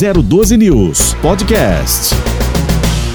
012 News Podcast.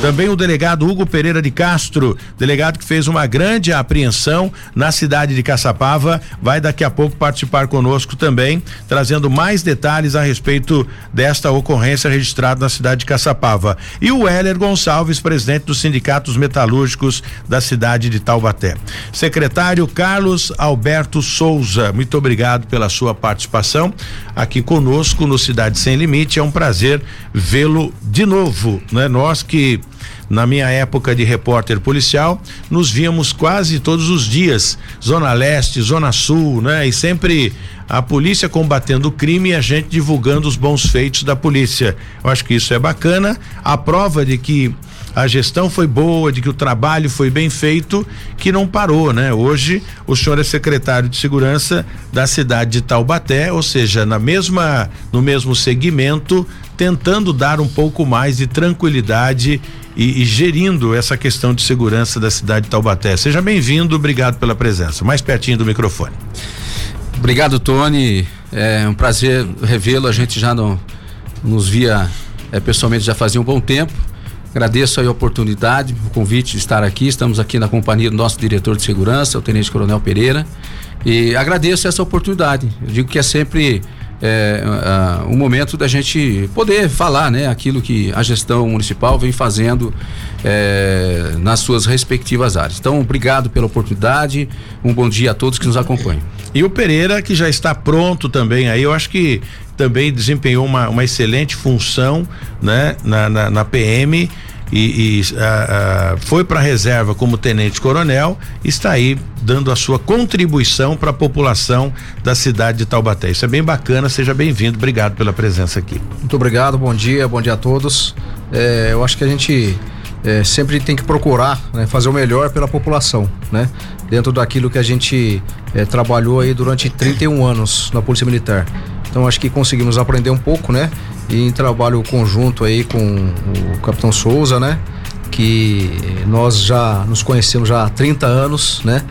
Também o delegado Hugo Pereira de Castro, delegado que fez uma grande apreensão na cidade de Caçapava, vai daqui a pouco participar conosco também, trazendo mais detalhes a respeito desta ocorrência registrada na cidade de Caçapava. E o Heller Gonçalves, presidente dos sindicatos metalúrgicos da cidade de Taubaté. Secretário Carlos Alberto Souza, muito obrigado pela sua participação aqui conosco no Cidade Sem Limite. É um prazer vê-lo de novo, né? Nós que na minha época de repórter policial, nos víamos quase todos os dias, Zona Leste, Zona Sul, né? E sempre a polícia combatendo o crime e a gente divulgando os bons feitos da polícia. Eu acho que isso é bacana. A prova de que a gestão foi boa, de que o trabalho foi bem feito, que não parou, né? Hoje o senhor é secretário de segurança da cidade de Taubaté, ou seja, na mesma no mesmo segmento, tentando dar um pouco mais de tranquilidade e, e, gerindo essa questão de segurança da cidade de Taubaté. Seja bem-vindo, obrigado pela presença. Mais pertinho do microfone. Obrigado, Tony. É um prazer revê-lo. A gente já não, nos via é, pessoalmente já fazia um bom tempo. Agradeço a oportunidade, o convite de estar aqui. Estamos aqui na companhia do nosso diretor de segurança, o Tenente Coronel Pereira. E agradeço essa oportunidade. Eu digo que é sempre é, uh, um momento da gente poder falar, né, aquilo que a gestão municipal vem fazendo é, nas suas respectivas áreas. Então, obrigado pela oportunidade. Um bom dia a todos que nos acompanham. E o Pereira que já está pronto também aí, eu acho que também desempenhou uma, uma excelente função, né, na, na, na PM e, e uh, uh, foi para a reserva como tenente coronel, está aí dando a sua contribuição para a população da cidade de Taubaté. Isso é bem bacana, seja bem-vindo, obrigado pela presença aqui. Muito obrigado, bom dia, bom dia a todos. É, eu acho que a gente é, sempre tem que procurar né, fazer o melhor pela população, né? Dentro daquilo que a gente é, trabalhou aí durante 31 anos na Polícia Militar. Então acho que conseguimos aprender um pouco, né? E em trabalho conjunto aí com o Capitão Souza, né? Que nós já nos conhecemos já há 30 anos, né?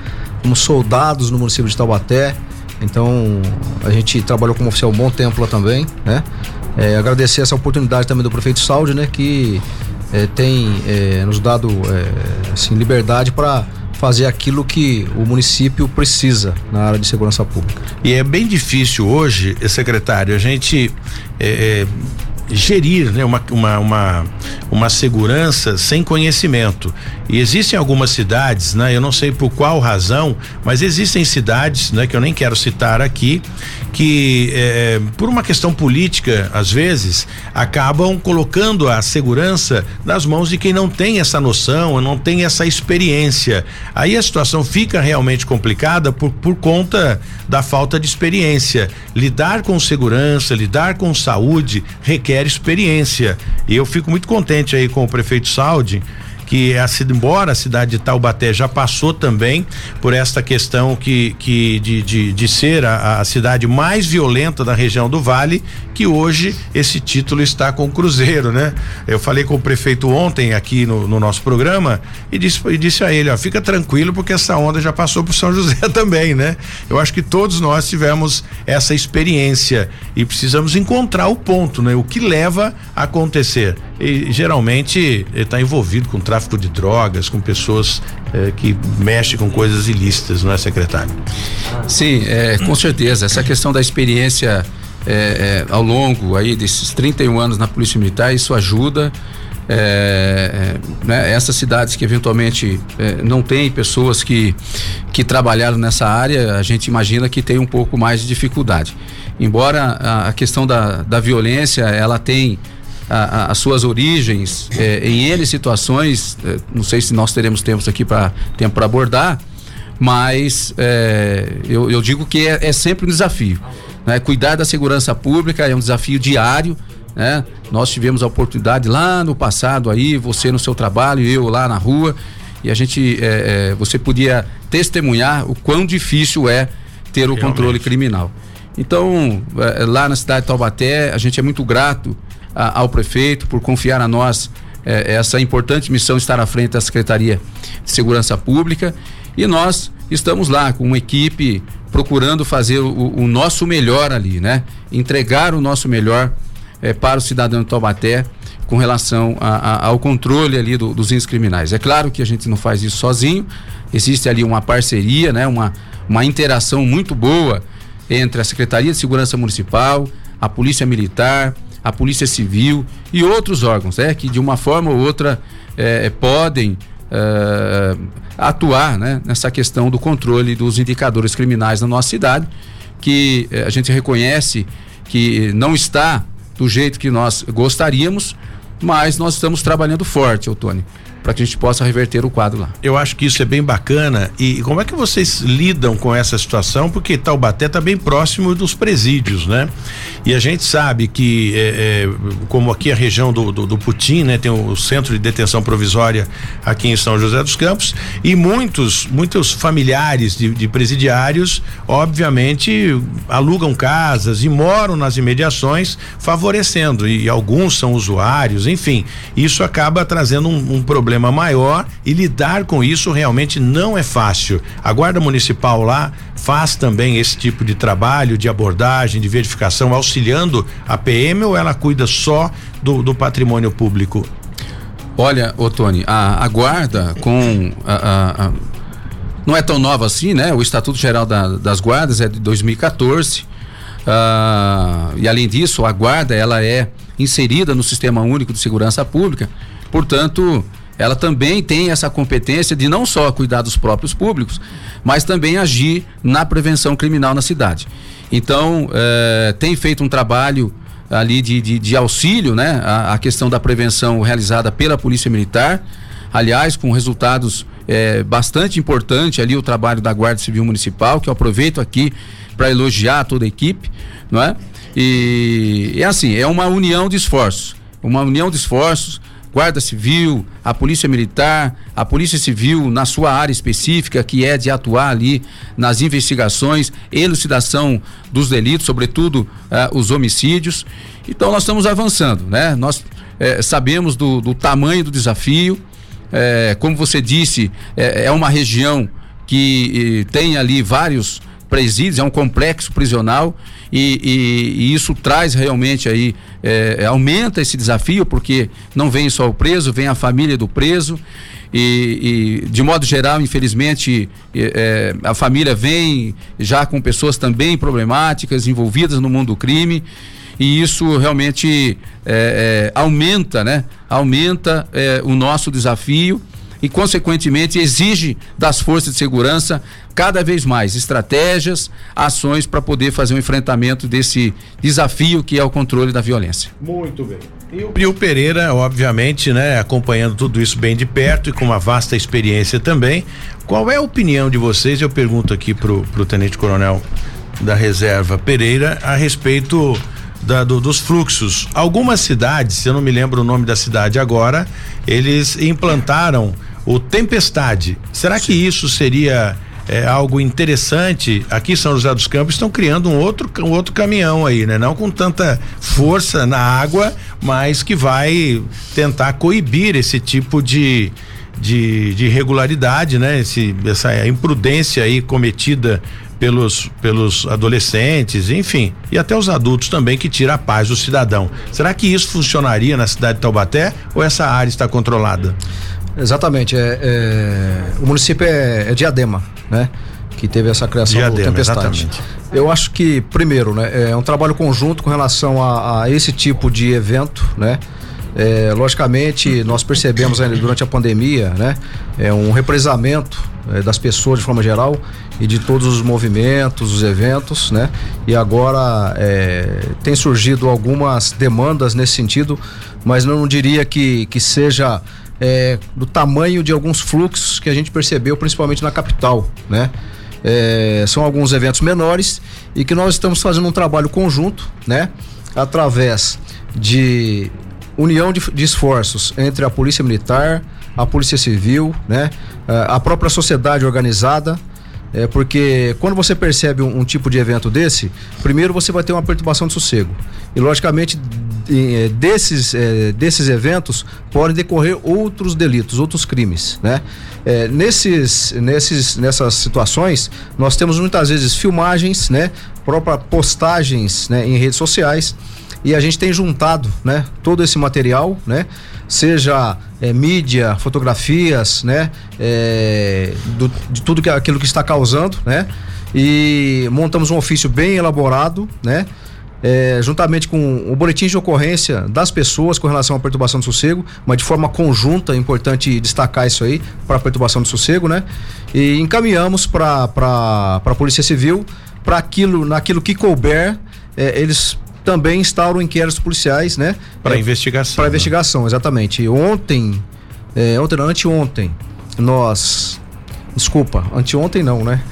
Como soldados no município de Taubaté. Então a gente trabalhou como oficial um bom tempo lá também, né? É, agradecer essa oportunidade também do prefeito Saúde, né? Que é, tem é, nos dado é, assim, liberdade para fazer aquilo que o município precisa na área de segurança pública. E é bem difícil hoje, secretário, a gente é, é, gerir né, uma, uma, uma, uma segurança sem conhecimento. E existem algumas cidades, né, eu não sei por qual razão, mas existem cidades, né, que eu nem quero citar aqui, que eh, por uma questão política, às vezes, acabam colocando a segurança nas mãos de quem não tem essa noção, não tem essa experiência. Aí a situação fica realmente complicada por, por conta da falta de experiência. Lidar com segurança, lidar com saúde requer experiência. E eu fico muito contente aí com o prefeito Saudi que a, embora a cidade de Taubaté já passou também por esta questão que, que de, de, de ser a, a, cidade mais violenta da região do Vale, que hoje esse título está com o Cruzeiro, né? Eu falei com o prefeito ontem aqui no, no nosso programa e disse, e disse a ele, ó, fica tranquilo porque essa onda já passou por São José também, né? Eu acho que todos nós tivemos essa experiência e precisamos encontrar o ponto, né? O que leva a acontecer. E geralmente está envolvido com tráfico de drogas, com pessoas eh, que mexem com coisas ilícitas, não é, secretário? Sim, é, com certeza. Essa questão da experiência é, é, ao longo aí desses 31 anos na Polícia Militar, isso ajuda. É, é, né, essas cidades que eventualmente é, não têm pessoas que, que trabalharam nessa área, a gente imagina que tem um pouco mais de dificuldade. Embora a, a questão da, da violência ela tem a, a, as suas origens é, em N situações, é, não sei se nós teremos tempos aqui para tempo para abordar, mas é, eu, eu, digo que é, é sempre um desafio. Né? Cuidar da segurança pública é um desafio diário. Né? Nós tivemos a oportunidade lá no passado aí, você no seu trabalho, eu lá na rua, e a gente, é, você podia testemunhar o quão difícil é ter o Realmente. controle criminal. Então, é, lá na cidade de Taubaté, a gente é muito grato a, ao prefeito por confiar a nós é, essa importante missão estar à frente da Secretaria de Segurança Pública e nós estamos lá com uma equipe procurando fazer o, o nosso melhor ali, né? Entregar o nosso melhor é, para o cidadão de Taubaté com relação a, a, ao controle ali do, dos índices criminais. É claro que a gente não faz isso sozinho, existe ali uma parceria, né, uma, uma interação muito boa entre a Secretaria de Segurança Municipal, a Polícia Militar, a Polícia Civil e outros órgãos, é que de uma forma ou outra é, podem é, atuar né, nessa questão do controle dos indicadores criminais na nossa cidade, que a gente reconhece que não está do jeito que nós gostaríamos, mas nós estamos trabalhando forte, Otônio para que a gente possa reverter o quadro lá. Eu acho que isso é bem bacana. E como é que vocês lidam com essa situação? Porque Taubaté está bem próximo dos presídios, né? E a gente sabe que, é, é, como aqui a região do, do, do, Putim, né, tem o centro de detenção provisória aqui em São José dos Campos, e muitos, muitos familiares de, de presidiários, obviamente, alugam casas e moram nas imediações, favorecendo. E, e alguns são usuários, enfim, isso acaba trazendo um, um problema problema maior e lidar com isso realmente não é fácil. A Guarda Municipal lá faz também esse tipo de trabalho de abordagem, de verificação, auxiliando a PM ou ela cuida só do, do patrimônio público? Olha, Otone, a, a guarda com a, a, a, não é tão nova assim, né? O Estatuto Geral da, das Guardas é de 2014. Uh, ah, e além disso, a guarda ela é inserida no Sistema Único de Segurança Pública. Portanto, ela também tem essa competência de não só cuidar dos próprios públicos, mas também agir na prevenção criminal na cidade. Então, eh, tem feito um trabalho ali de, de, de auxílio, né? A, a, questão da prevenção realizada pela Polícia Militar, aliás, com resultados eh, bastante importantes ali o trabalho da Guarda Civil Municipal, que eu aproveito aqui para elogiar toda a equipe, não é? E, e assim, é uma união de esforços, uma união de esforços Guarda Civil, a Polícia Militar, a Polícia Civil na sua área específica, que é de atuar ali nas investigações, elucidação dos delitos, sobretudo uh, os homicídios. Então nós estamos avançando, né? Nós eh, sabemos do, do, tamanho do desafio. Eh, como você disse, é uma região que tem ali vários presídios, é um complexo prisional e, e, e isso traz realmente aí, é, aumenta esse desafio, porque não vem só o preso, vem a família do preso. E, e, de modo geral, infelizmente, é, a família vem já com pessoas também problemáticas, envolvidas no mundo do crime, e isso realmente é, é, aumenta, né? Aumenta o nosso desafio e, consequentemente, exige das forças de segurança cada vez mais estratégias, ações para poder fazer um enfrentamento desse desafio que é o controle da violência. Muito bem. E o Prio Pereira, obviamente, né, acompanhando tudo isso bem de perto e com uma vasta experiência também. Qual é a opinião de vocês? Eu pergunto aqui pro, pro Tenente Coronel da Reserva Pereira a respeito da, do, dos fluxos. Algumas cidades, eu não me lembro o nome da cidade agora, eles implantaram o Tempestade. Será Sim. que isso seria é, algo interessante? Aqui em São José dos Campos estão criando um outro, um outro caminhão aí, né? Não com tanta força na água, mas que vai tentar coibir esse tipo de, de, de irregularidade, né? Esse, essa imprudência aí cometida pelos, pelos adolescentes, enfim, e até os adultos também que tira a paz do cidadão. Será que isso funcionaria na cidade de Taubaté ou essa área está controlada? Exatamente. É, é, o município é, é, Diadema, né? Que teve essa criação Diadema, do tempestade. Exatamente. Eu acho que, primeiro, né, é um trabalho conjunto com relação a, a esse tipo de evento, né? É, logicamente, nós percebemos durante a pandemia, né, é um represamento é, das pessoas de forma geral e de todos os movimentos, os eventos, né? E agora é, tem surgido algumas demandas nesse sentido, mas não diria que, que seja é, do tamanho de alguns fluxos que a gente percebeu, principalmente na capital, né? É, são alguns eventos menores e que nós estamos fazendo um trabalho conjunto, né? Através de união de, de esforços entre a Polícia Militar, a Polícia Civil, né? A própria sociedade organizada, é porque quando você percebe um, um, tipo de evento desse, primeiro você vai ter uma perturbação de sossego. E logicamente desses, é, desses eventos podem decorrer outros delitos, outros crimes, né? É, nesses, nesses, nessas situações, nós temos muitas vezes filmagens, né? Próprias postagens né, em redes sociais e a gente tem juntado, né, todo esse material, né, seja é, mídia, fotografias, né, é, do, de tudo que aquilo que está causando, né, e montamos um ofício bem elaborado, né, é, juntamente com o boletim de ocorrência das pessoas com relação à perturbação do sossego, mas de forma conjunta, é importante destacar isso aí, para a perturbação do sossego, né? E encaminhamos para a Polícia Civil, para aquilo, naquilo que couber, é, eles também instauram inquéritos policiais, né? Para é, investigação. Para né? investigação, exatamente. Ontem, é, ontem não, anteontem, nós, desculpa, anteontem não, né?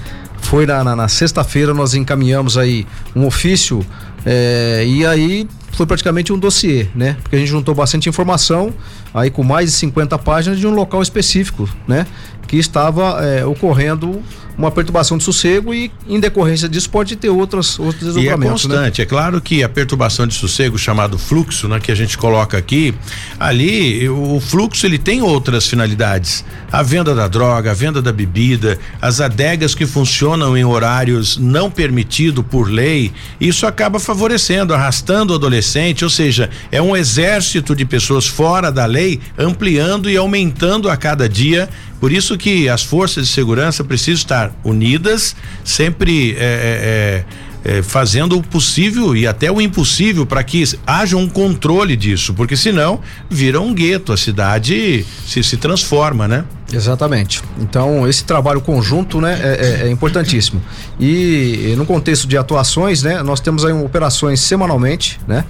Foi na, na, na sexta-feira nós encaminhamos aí um ofício é, e aí foi praticamente um dossiê, né? Porque a gente juntou bastante informação, aí com mais de 50 páginas de um local específico, né? Que estava é, ocorrendo uma perturbação de sossego e em decorrência disso pode ter outras outros desdobramentos. E é né? constante, né? é claro que a perturbação de sossego chamado fluxo, né, que a gente coloca aqui, ali o fluxo ele tem outras finalidades. A venda da droga, a venda da bebida, as adegas que funcionam em horários não permitido por lei, isso acaba favorecendo, arrastando o adolescente, ou seja, é um exército de pessoas fora da lei ampliando e aumentando a cada dia por isso que as forças de segurança precisam estar unidas, sempre é, é, é, é fazendo o possível e até o impossível para que haja um controle disso, porque senão vira um gueto, a cidade se, se transforma, né? Exatamente. Então, esse trabalho conjunto, né, é, é, é importantíssimo. E, no contexto de atuações, né, nós temos aí operações semanalmente, né,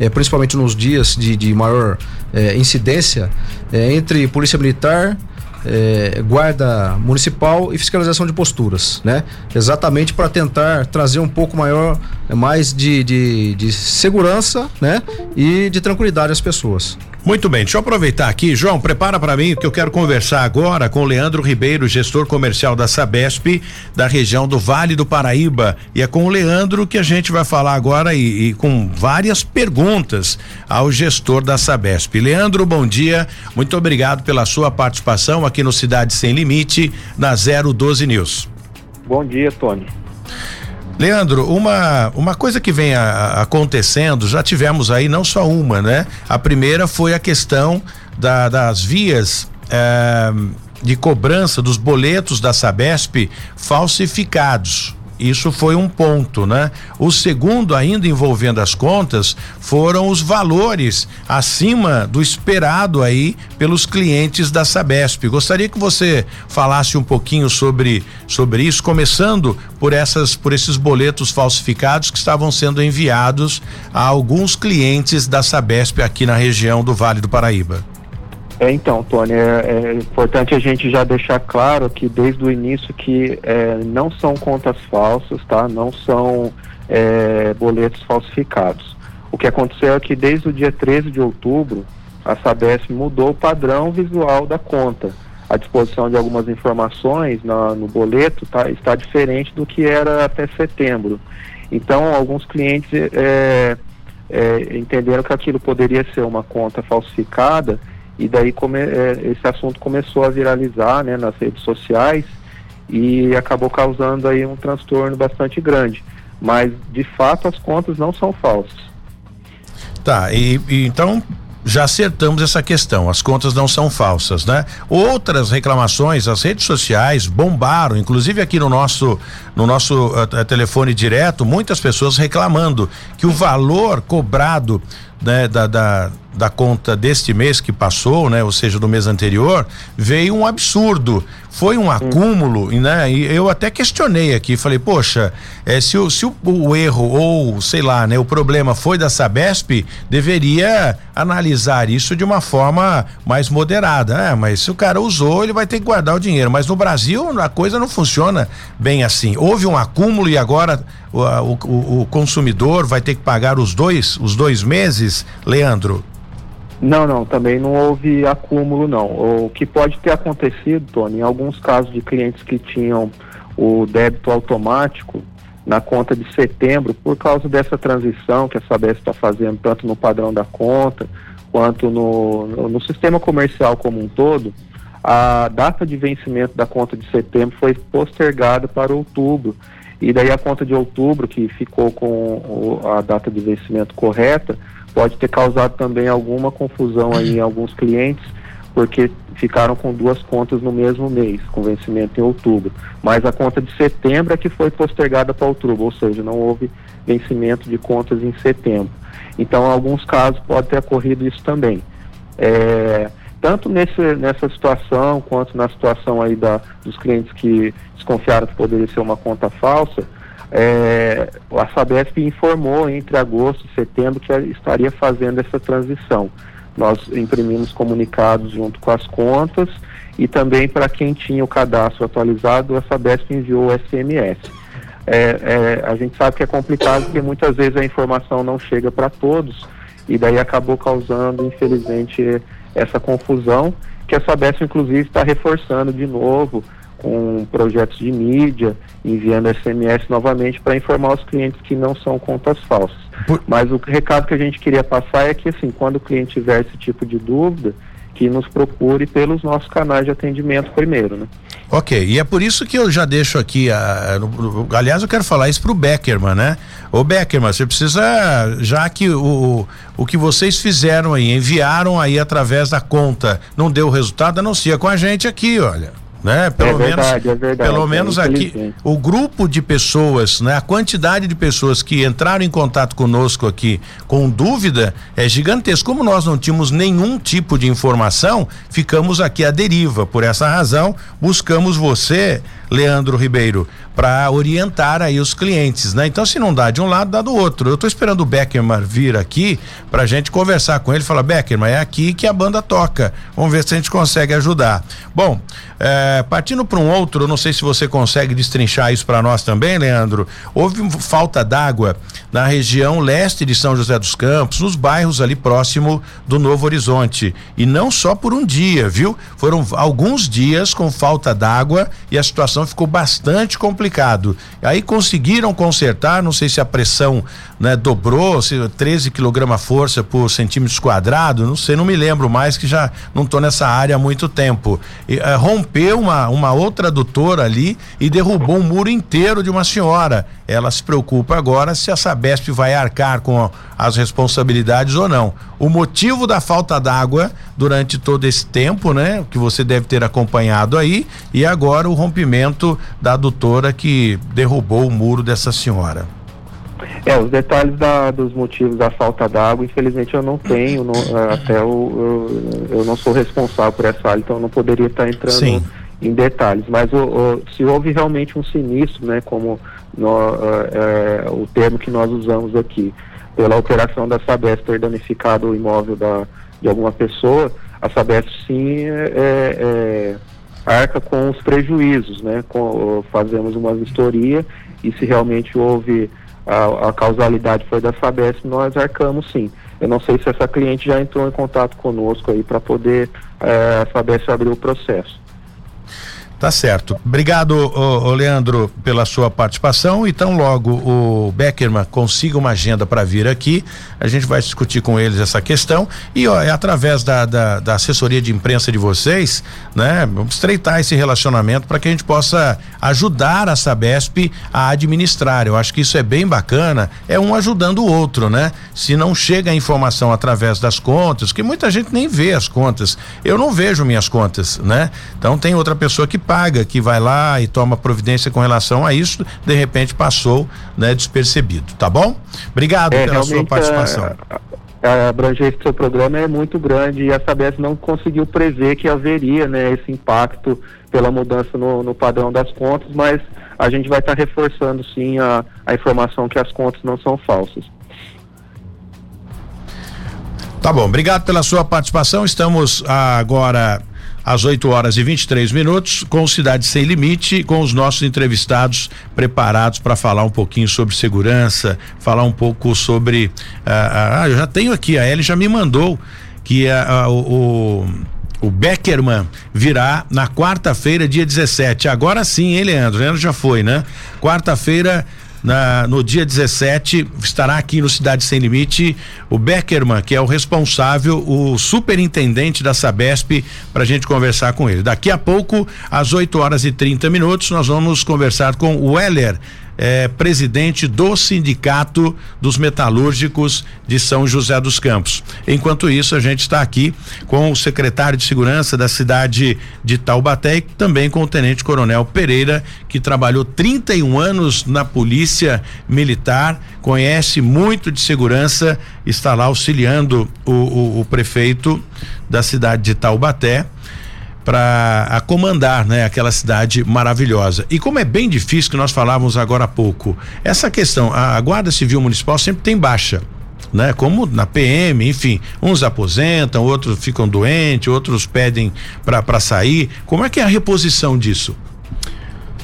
é, principalmente nos dias de, de maior é, incidência, é, entre Polícia Militar, é, guarda municipal e fiscalização de posturas, né? Exatamente para tentar trazer um pouco maior, mais de, de, de segurança, né? E de tranquilidade às pessoas. Muito bem, deixa eu aproveitar aqui, João, prepara para mim que eu quero conversar agora com Leandro Ribeiro, gestor comercial da Sabesp, da região do Vale do Paraíba. E é com o Leandro que a gente vai falar agora e, e com várias perguntas ao gestor da Sabesp. Leandro, bom dia, muito obrigado pela sua participação aqui no Cidade Sem Limite, na 012 News. Bom dia, Tony. Leandro, uma, uma coisa que vem a, acontecendo, já tivemos aí não só uma, né? A primeira foi a questão da, das vias. Eh, de cobrança dos boletos da Sabesp falsificados. Isso foi um ponto, né? O segundo, ainda envolvendo as contas, foram os valores acima do esperado aí pelos clientes da Sabesp. Gostaria que você falasse um pouquinho sobre sobre isso, começando por essas por esses boletos falsificados que estavam sendo enviados a alguns clientes da Sabesp aqui na região do Vale do Paraíba. É, então, Tony, é, é, importante a gente já deixar claro que desde o início que é, não são contas falsas, tá? Não são é, boletos falsificados. O que aconteceu é que desde o dia 13 de outubro, a Sabesp mudou o padrão visual da conta. A disposição de algumas informações na, no boleto tá, está diferente do que era até setembro. Então, alguns clientes é, é, entenderam que aquilo poderia ser uma conta falsificada e daí come, é, esse assunto começou a viralizar né, nas redes sociais e acabou causando aí um transtorno bastante grande. Mas de fato as contas não são falsas. Tá, e, e então já acertamos essa questão, as contas não são falsas, né? Outras reclamações, as redes sociais bombaram, inclusive aqui no nosso no nosso uh, telefone direto, muitas pessoas reclamando que o valor cobrado né, da, da, da conta deste mês que passou, né, ou seja, do mês anterior, veio um absurdo. Foi um acúmulo, né? E eu até questionei aqui, falei, poxa, é, se, o, se o, o, erro ou, sei lá, né, o problema foi da Sabesp, deveria analisar isso de uma forma mais moderada. Né? Mas se o cara usou, ele vai ter que guardar o dinheiro. Mas no Brasil a coisa não funciona bem assim. Houve um acúmulo e agora o, o, o consumidor vai ter que pagar os dois, os dois meses, Leandro? Não, não, também não houve acúmulo, não. O que pode ter acontecido, Tony, em alguns casos de clientes que tinham o débito automático na conta de setembro, por causa dessa transição que a Sabesp está fazendo, tanto no padrão da conta, quanto no, no, no sistema comercial como um todo, a data de vencimento da conta de setembro foi postergada para outubro. E daí a conta de outubro, que ficou com a data de vencimento correta, pode ter causado também alguma confusão aí em alguns clientes, porque ficaram com duas contas no mesmo mês, com vencimento em outubro. Mas a conta de setembro é que foi postergada para outubro, ou seja, não houve vencimento de contas em setembro. Então, em alguns casos pode ter ocorrido isso também. É, tanto nesse, nessa situação quanto na situação aí da, dos clientes que desconfiaram que poderia ser uma conta falsa, é, a Sabesp informou entre agosto e setembro que estaria fazendo essa transição. Nós imprimimos comunicados junto com as contas e também para quem tinha o cadastro atualizado, a Sabesp enviou o SMS. É, é, a gente sabe que é complicado porque muitas vezes a informação não chega para todos e daí acabou causando, infelizmente, essa confusão que a Sabesp, inclusive, está reforçando de novo com projetos de mídia, enviando SMS novamente para informar os clientes que não são contas falsas. Por... Mas o recado que a gente queria passar é que, assim, quando o cliente tiver esse tipo de dúvida, que nos procure pelos nossos canais de atendimento primeiro, né? Ok, e é por isso que eu já deixo aqui, a, a, aliás, eu quero falar isso pro Beckerman, né? Ô Beckerman, você precisa, já que o, o que vocês fizeram aí, enviaram aí através da conta, não deu resultado, anuncia com a gente aqui, olha né? Pelo é verdade, menos, é verdade, pelo menos é aqui o grupo de pessoas, né? A quantidade de pessoas que entraram em contato conosco aqui com dúvida é gigantesco. Como nós não tínhamos nenhum tipo de informação, ficamos aqui à deriva. Por essa razão, buscamos você, Leandro Ribeiro, para orientar aí os clientes, né? Então se não dá de um lado, dá do outro. Eu estou esperando o Beckerman vir aqui para a gente conversar com ele, falar Beckerman, é aqui que a banda toca. Vamos ver se a gente consegue ajudar. Bom, é, partindo para um outro, não sei se você consegue destrinchar isso para nós também, Leandro. Houve falta d'água na região leste de São José dos Campos, nos bairros ali próximo do Novo Horizonte. E não só por um dia, viu? Foram alguns dias com falta d'água e a situação ficou bastante complicado. Aí conseguiram consertar, não sei se a pressão né, dobrou, se 13 kg força por centímetros quadrado, não sei, não me lembro mais que já não estou nessa área há muito tempo. E, uh, rompeu uma, uma outra adutora ali e derrubou um muro inteiro de uma senhora. Ela se preocupa agora se a Sabesp vai arcar com as responsabilidades ou não. O motivo da falta d'água durante todo esse tempo, né, que você deve ter acompanhado aí, e agora o rompimento da adutora que derrubou o muro dessa senhora. É, os detalhes da, dos motivos da falta d'água, infelizmente eu não tenho, não, é, até eu, eu, eu, não sou responsável por essa área, então eu não poderia estar entrando Sim. em detalhes. Mas o, o, se houve realmente um sinistro, né, como no, é, é, o termo que nós usamos aqui, pela operação da Sabesp ter danificado o imóvel da, de alguma pessoa, a Sabesp sim é, é, arca com os prejuízos, né? Com, fazemos uma vistoria e se realmente houve a, a, causalidade foi da Sabesp, nós arcamos sim. Eu não sei se essa cliente já entrou em contato conosco aí para poder é, a Sabesp abrir o processo. Tá certo. Obrigado, ô, ô Leandro, pela sua participação. Então, logo o Beckerman consiga uma agenda para vir aqui, a gente vai discutir com eles essa questão e ó, é através da, da, da, assessoria de imprensa de vocês, né? Vamos estreitar esse relacionamento para que a gente possa ajudar a Sabesp a administrar. Eu acho que isso é bem bacana, é um ajudando o outro, né? Se não chega a informação através das contas, que muita gente nem vê as contas. Eu não vejo minhas contas, né? Então tem outra pessoa que paga, que vai lá e toma providência com relação a isso, de repente passou, né, despercebido, tá bom? Obrigado é, pela sua participação. A, a abrangência do seu programa é muito grande e a Sabesp não conseguiu prever que haveria, né, esse impacto pela mudança no, no padrão das contas, mas a gente vai estar tá reforçando sim a, a informação que as contas não são falsas. Tá bom, obrigado pela sua participação. Estamos agora às 8 horas e 23 minutos, com Cidade Sem Limite, com os nossos entrevistados preparados para falar um pouquinho sobre segurança, falar um pouco sobre. Ah, ah, eu já tenho aqui, a Ellie já me mandou que ah, o, o Beckerman virá na quarta-feira, dia 17. Agora sim, hein, Leandro? Leandro já foi, né? Quarta-feira, na, no dia 17, estará aqui no Cidade Sem Limite o Beckerman, que é o responsável, o superintendente da Sabesp, para a gente conversar com ele. Daqui a pouco, às 8 horas e 30 minutos, nós vamos conversar com o Weller é presidente do Sindicato dos Metalúrgicos de São José dos Campos. Enquanto isso, a gente está aqui com o secretário de Segurança da cidade de Taubaté e também com o Tenente Coronel Pereira, que trabalhou 31 anos na Polícia Militar, conhece muito de segurança, está lá auxiliando o, o, o prefeito da cidade de Taubaté para comandar, né, aquela cidade maravilhosa. E como é bem difícil que nós falávamos agora há pouco, essa questão, a, a Guarda Civil Municipal sempre tem baixa. Né? Como na PM, enfim, uns aposentam, outros ficam doentes, outros pedem para sair. Como é que é a reposição disso?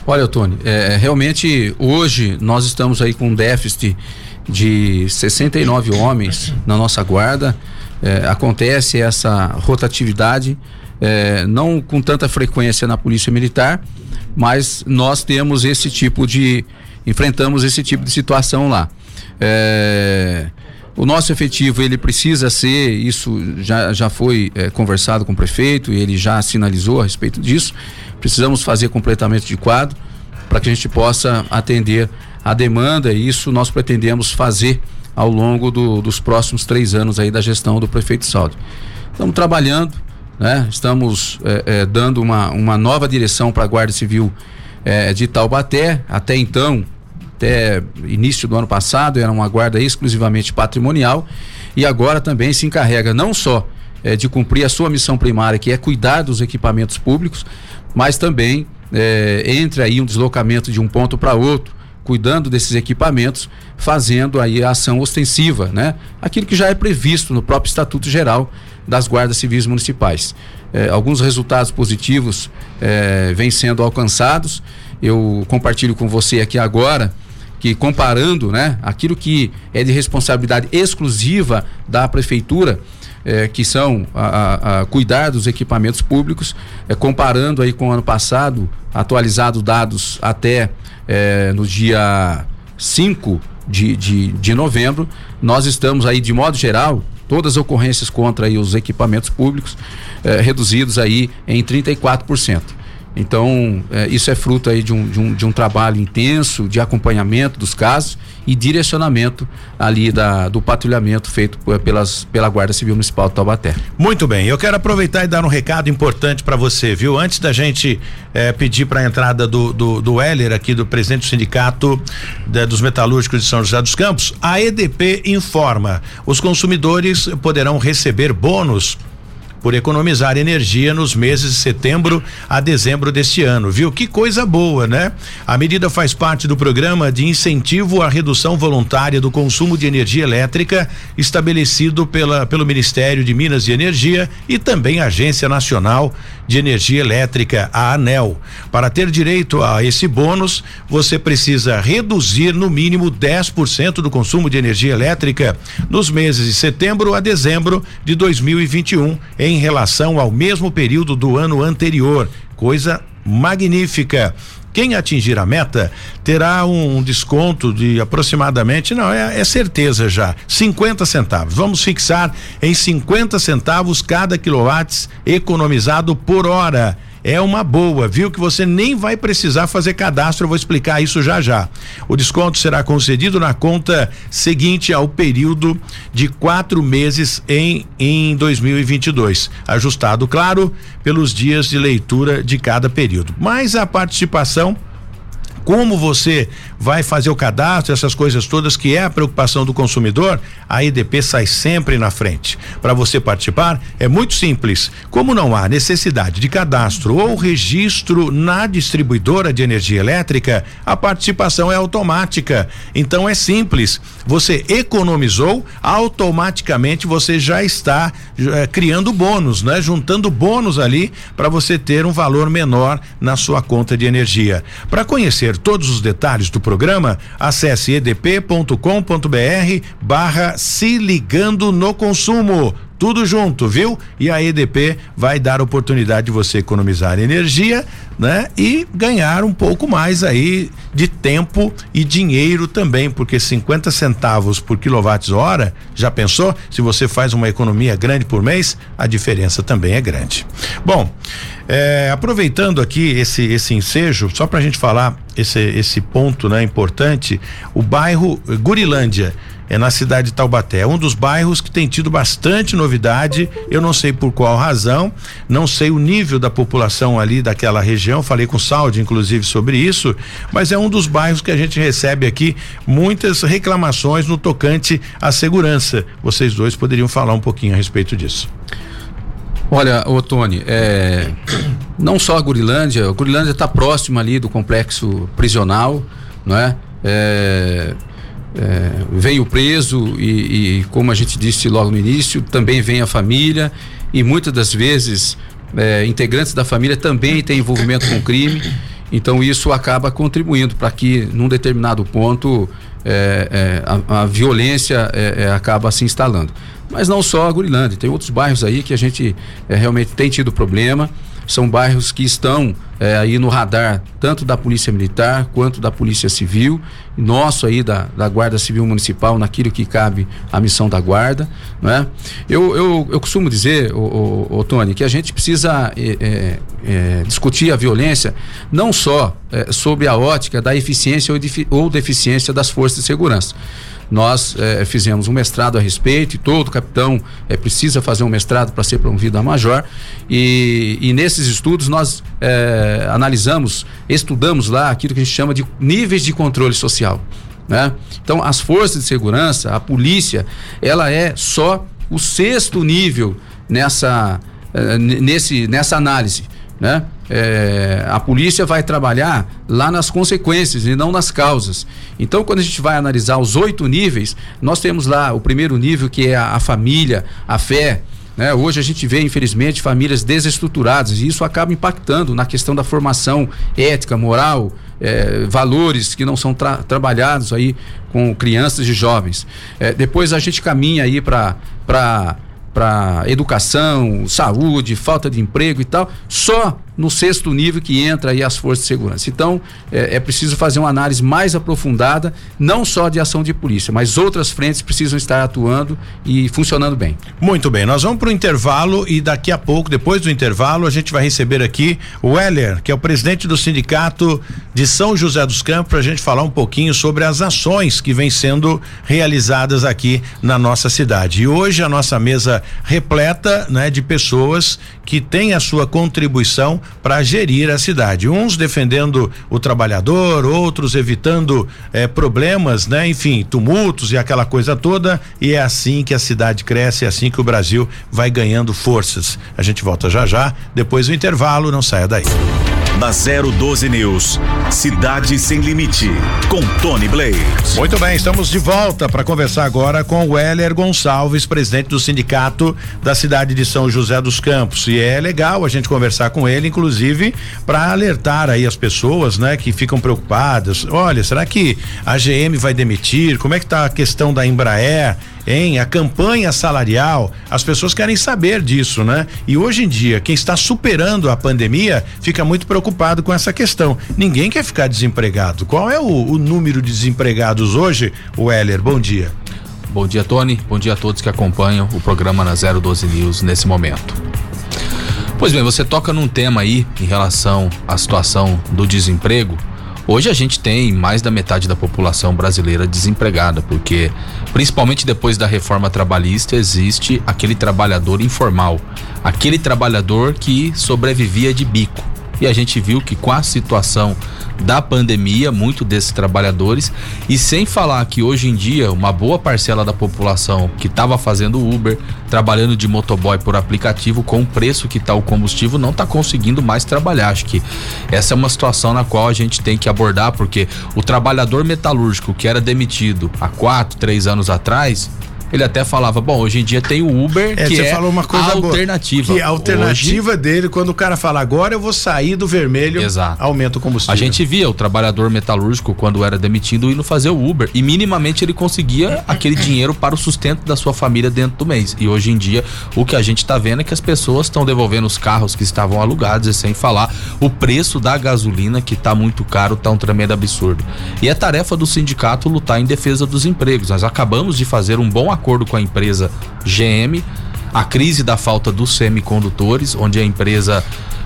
Olha, Tony, é, realmente hoje nós estamos aí com um déficit de 69 homens na nossa guarda. É, acontece essa rotatividade é, não com tanta frequência na polícia militar, mas nós temos esse tipo de enfrentamos esse tipo de situação lá. É, o nosso efetivo ele precisa ser, isso já, já foi é, conversado com o prefeito e ele já sinalizou a respeito disso. Precisamos fazer completamento de quadro para que a gente possa atender a demanda e isso nós pretendemos fazer ao longo do, dos próximos três anos aí da gestão do prefeito Saldo. Estamos trabalhando, né? Estamos é, é, dando uma, uma nova direção para a Guarda Civil é, de Taubaté. Até então, até início do ano passado, era uma guarda exclusivamente patrimonial e agora também se encarrega não só é, de cumprir a sua missão primária, que é cuidar dos equipamentos públicos, mas também é, entre aí um deslocamento de um ponto para outro, cuidando desses equipamentos, fazendo aí a ação ostensiva, né? Aquilo que já é previsto no próprio Estatuto Geral das guardas civis municipais. É, alguns resultados positivos é, vêm sendo alcançados. Eu compartilho com você aqui agora que comparando, né, aquilo que é de responsabilidade exclusiva da prefeitura, é, que são a, a, cuidar dos equipamentos públicos, é, comparando aí com o ano passado, atualizado dados até é, no dia 5 de, de, de novembro, nós estamos aí, de modo geral, todas as ocorrências contra aí, os equipamentos públicos eh, reduzidos aí em 34%. Então, eh, isso é fruto aí de um, de, um, de um trabalho intenso de acompanhamento dos casos e direcionamento ali da, do patrulhamento feito pelas, pela Guarda Civil Municipal de Taubaté. Muito bem, eu quero aproveitar e dar um recado importante para você, viu? Antes da gente eh, pedir para a entrada do, do, do Heller aqui, do presidente do Sindicato dos Metalúrgicos de São José dos Campos, a EDP informa: os consumidores poderão receber bônus por economizar energia nos meses de setembro a dezembro deste ano, viu? Que coisa boa, né? A medida faz parte do programa de incentivo à redução voluntária do consumo de energia elétrica estabelecido pela, pelo Ministério de Minas e Energia e também a Agência Nacional de Energia Elétrica, a ANEL. Para ter direito a esse bônus, você precisa reduzir no mínimo 10% do consumo de energia elétrica nos meses de setembro a dezembro de 2021 em relação ao mesmo período do ano anterior. Coisa magnífica. Quem atingir a meta terá um desconto de aproximadamente, não, é, é, certeza já, 50 centavos. Vamos fixar em 50 centavos cada quilowatts economizado por hora é uma boa, viu? Que você nem vai precisar fazer cadastro, eu vou explicar isso já já. O desconto será concedido na conta seguinte ao período de quatro meses em, em 2022, ajustado, claro, pelos dias de leitura de cada período. Mas a participação como você vai fazer o cadastro, essas coisas todas que é a preocupação do consumidor, a EDP sai sempre na frente. Para você participar, é muito simples. Como não há necessidade de cadastro ou registro na distribuidora de energia elétrica, a participação é automática. Então é simples. Você economizou, automaticamente você já está é, criando bônus, né? Juntando bônus ali para você ter um valor menor na sua conta de energia. Para conhecer todos os detalhes do programa, acesse edp.com.br barra se ligando no consumo. tudo junto, viu? E a EDP vai dar oportunidade de você economizar energia, né? E ganhar um pouco mais aí de tempo e dinheiro também, porque 50 centavos por quilowatt-hora, já pensou? Se você faz uma economia grande por mês, a diferença também é grande. Bom, é, aproveitando aqui esse esse ensejo, só para a gente falar esse esse ponto, né, importante, o bairro Gurilândia é na cidade de Taubaté. É um dos bairros que tem tido bastante novidade. Eu não sei por qual razão, não sei o nível da população ali daquela região. Falei com o Saldi, inclusive, sobre isso, mas é um dos bairros que a gente recebe aqui muitas reclamações no tocante à segurança. Vocês dois poderiam falar um pouquinho a respeito disso. Olha, ô Tony, é, não só a Gurilândia, a Gurilândia está próxima ali do complexo prisional, não é? é é, vem o preso e, e, como a gente disse logo no início, também vem a família e muitas das vezes é, integrantes da família também têm envolvimento com o crime. Então isso acaba contribuindo para que num determinado ponto é, é a, a, violência é, é, acaba se instalando. Mas não só a Gurilândia, tem outros bairros aí que a gente realmente tem tido problema. São bairros que estão é, aí no radar tanto da Polícia Militar quanto da Polícia Civil, nosso aí da, da Guarda Civil Municipal, naquilo que cabe à missão da Guarda. Né? Eu, eu, eu costumo dizer, o, o, o Tony, que a gente precisa é, é, discutir a violência não só é, sobre a ótica da eficiência ou, ou deficiência das forças de segurança. Nós eh, fizemos um mestrado a respeito e todo capitão eh, precisa fazer um mestrado para ser promovido a major. E, e nesses estudos nós eh, analisamos, estudamos lá aquilo que a gente chama de níveis de controle social. Né? Então, as forças de segurança, a polícia, ela é só o sexto nível nessa, nesse, nessa análise né? É, a polícia vai trabalhar lá nas consequências e não nas causas. Então, quando a gente vai analisar os oito níveis, nós temos lá o primeiro nível que é a, a família, a fé. Né? Hoje a gente vê, infelizmente, famílias desestruturadas e isso acaba impactando na questão da formação ética, moral, é, valores que não são tra trabalhados aí com crianças e jovens. É, depois a gente caminha aí para para educação, saúde, falta de emprego e tal, só no sexto nível que entra aí as forças de segurança. Então, é, é, preciso fazer uma análise mais aprofundada, não só de ação de polícia, mas outras frentes precisam estar atuando e funcionando bem. Muito bem, nós vamos para o intervalo e daqui a pouco, depois do intervalo, a gente vai receber aqui o Heller, que é o presidente do sindicato de São José dos Campos, para a gente falar um pouquinho sobre as ações que vêm sendo realizadas aqui na nossa cidade. E hoje a nossa mesa repleta, né, de pessoas que têm a sua contribuição para gerir a cidade. Uns defendendo o trabalhador, outros evitando eh, problemas, né? Enfim, tumultos e aquela coisa toda. E é assim que a cidade cresce, é assim que o Brasil vai ganhando forças. A gente volta já já, depois do intervalo, não saia daí. Na 012 News, Cidade Sem Limite, com Tony Blaze. Muito bem, estamos de volta para conversar agora com o Heller Gonçalves, presidente do sindicato da cidade de São José dos Campos. E é legal a gente conversar com ele, inclusive, para alertar aí as pessoas, né, que ficam preocupadas. Olha, será que a GM vai demitir? Como é que tá a questão da Embraer? Hein? A campanha salarial, as pessoas querem saber disso, né? E hoje em dia, quem está superando a pandemia fica muito preocupado com essa questão. Ninguém quer ficar desempregado. Qual é o, o número de desempregados hoje, Weller? Bom dia. Bom dia, Tony. Bom dia a todos que acompanham o programa na 012 News nesse momento. Pois bem, você toca num tema aí em relação à situação do desemprego Hoje a gente tem mais da metade da população brasileira desempregada, porque principalmente depois da reforma trabalhista existe aquele trabalhador informal, aquele trabalhador que sobrevivia de bico. E a gente viu que com a situação da pandemia, muito desses trabalhadores, e sem falar que hoje em dia uma boa parcela da população que estava fazendo Uber, trabalhando de motoboy por aplicativo, com o preço que está o combustível, não está conseguindo mais trabalhar. Acho que essa é uma situação na qual a gente tem que abordar, porque o trabalhador metalúrgico que era demitido há quatro, três anos atrás, Ele até falava, bom, hoje em dia tem o Uber, É, que é falou uma coisa a boa, alternativa. que a alternativa dele, quando o cara fala agora eu vou sair do vermelho, Exato. aumenta o combustível. A gente via o trabalhador metalúrgico quando era demitido indo fazer o Uber e minimamente ele conseguia aquele dinheiro para o sustento da sua família dentro do mês. E hoje em dia o que a gente está vendo é que as pessoas estão devolvendo os carros que estavam alugados e sem falar o preço da gasolina que está muito caro, tá um tremendo absurdo. E é tarefa do sindicato lutar em defesa dos empregos. Nós acabamos de fazer um bom acordo com a empresa GM, a crise da falta dos semicondutores, onde a empresa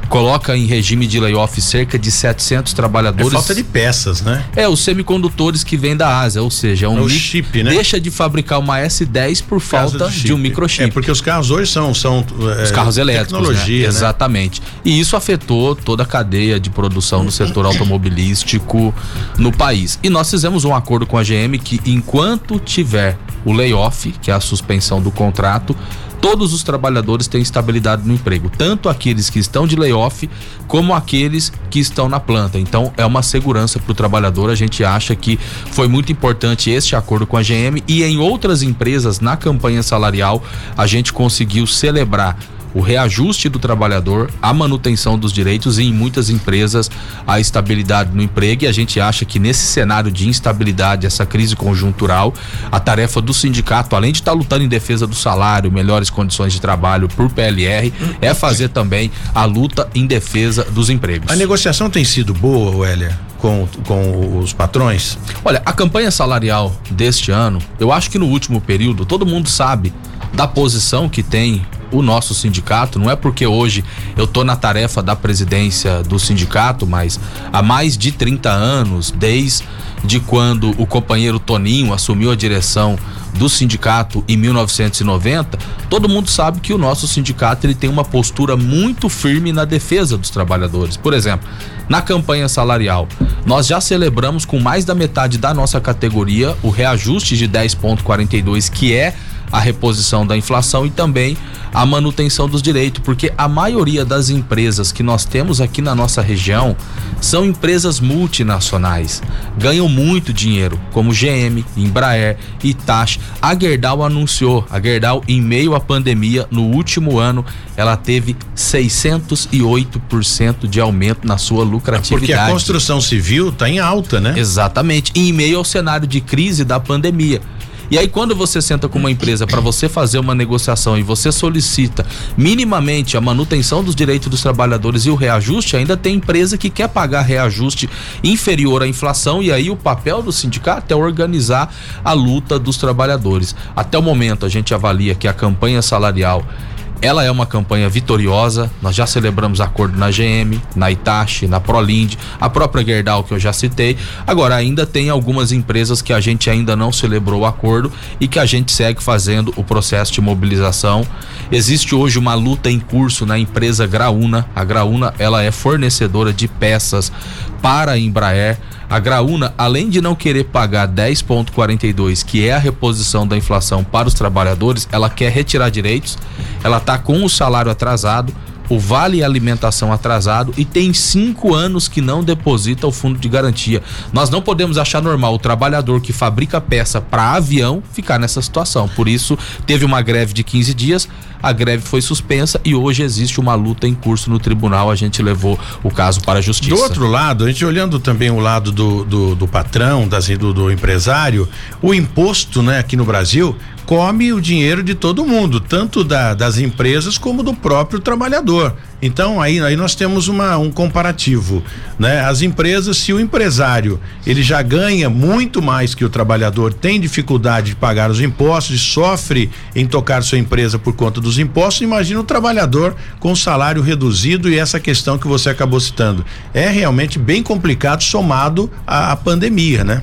coloca em regime de layoff cerca de 700 É trabalhadores. falta de peças, né? É, os semicondutores que vêm da Ásia, ou seja, é um É o chip, né? Deixa de fabricar uma S10 por falta de um chip. microchip. É porque os carros hoje são são é, Os carros elétricos, tecnologia, né? né? Exatamente. E isso afetou toda a cadeia de produção no setor automobilístico no país. E nós fizemos um acordo com a GM que enquanto tiver o layoff, que é a suspensão do contrato, todos os trabalhadores têm estabilidade no emprego, tanto aqueles que estão de layoff como aqueles que estão na planta. Então é uma segurança para o trabalhador. A gente acha que foi muito importante este acordo com a GM e em outras empresas na campanha salarial a gente conseguiu celebrar o reajuste do trabalhador, a manutenção dos direitos e em muitas empresas a estabilidade no emprego. E a gente acha que nesse cenário de instabilidade, essa crise conjuntural, a tarefa do sindicato, além de estar lutando em defesa do salário, melhores condições de trabalho por PLR, é fazer também a luta em defesa dos empregos. A negociação tem sido boa, Wélia, com, com os patrões? Olha, a campanha salarial deste ano, eu acho que no último período todo mundo sabe da posição que tem o nosso sindicato. Não é porque hoje eu tô na tarefa da presidência do sindicato, mas há mais de 30 anos, desde quando o companheiro Toninho assumiu a direção do sindicato em 1990, todo mundo sabe que o nosso sindicato ele tem uma postura muito firme na defesa dos trabalhadores. Por exemplo, na campanha salarial, nós já celebramos com mais da metade da nossa categoria o reajuste de 10,42, que é a reposição da inflação e também a manutenção dos direitos, porque a maioria das empresas que nós temos aqui na nossa região são empresas multinacionais, ganham muito dinheiro, como GM, Embraer, Itachi. A Gerdau anunciou, a Gerdau em meio à pandemia, no último ano, ela teve 608% de aumento na sua lucratividade. Porque a construção civil está em alta, né? Exatamente, em meio ao cenário de crise da pandemia. E aí quando você senta com uma empresa para você fazer uma negociação e você solicita minimamente a manutenção dos direitos dos trabalhadores e o reajuste, ainda tem empresa que quer pagar reajuste inferior à inflação e aí o papel do sindicato é organizar a luta dos trabalhadores. Até o momento a gente avalia que a campanha salarial ela é uma campanha vitoriosa. Nós já celebramos acordo na GM, na Itachi, na Prolind, a própria Gerdau que eu já citei. Agora ainda tem algumas empresas que a gente ainda não celebrou o acordo e que a gente segue fazendo o processo de mobilização. Existe hoje uma luta em curso na empresa Graúna. A Graúna, ela é fornecedora de peças para a Embraer. A Graúna, além de não querer pagar 10,42, que é a reposição da inflação para os trabalhadores, ela quer retirar direitos, ela está com o salário atrasado, o vale alimentação atrasado e tem cinco anos que não deposita o fundo de garantia. Nós não podemos achar normal o trabalhador que fabrica peça para avião ficar nessa situação. Por isso, teve uma greve de 15 dias, a greve foi suspensa e hoje existe uma luta em curso no tribunal. A gente levou o caso para a justiça. Do outro lado, a gente olhando também o lado do, do, do patrão, das, do, do empresário, o imposto, né, aqui no Brasil, come o dinheiro de todo mundo, tanto da, das empresas como do próprio trabalhador. Então aí, aí nós temos uma, um comparativo, né? As empresas, se o empresário ele já ganha muito mais que o trabalhador, tem dificuldade de pagar os impostos sofre em tocar sua empresa por conta dos impostos, imagina o trabalhador com salário reduzido e essa questão que você acabou citando. É realmente bem complicado somado à, à pandemia, né?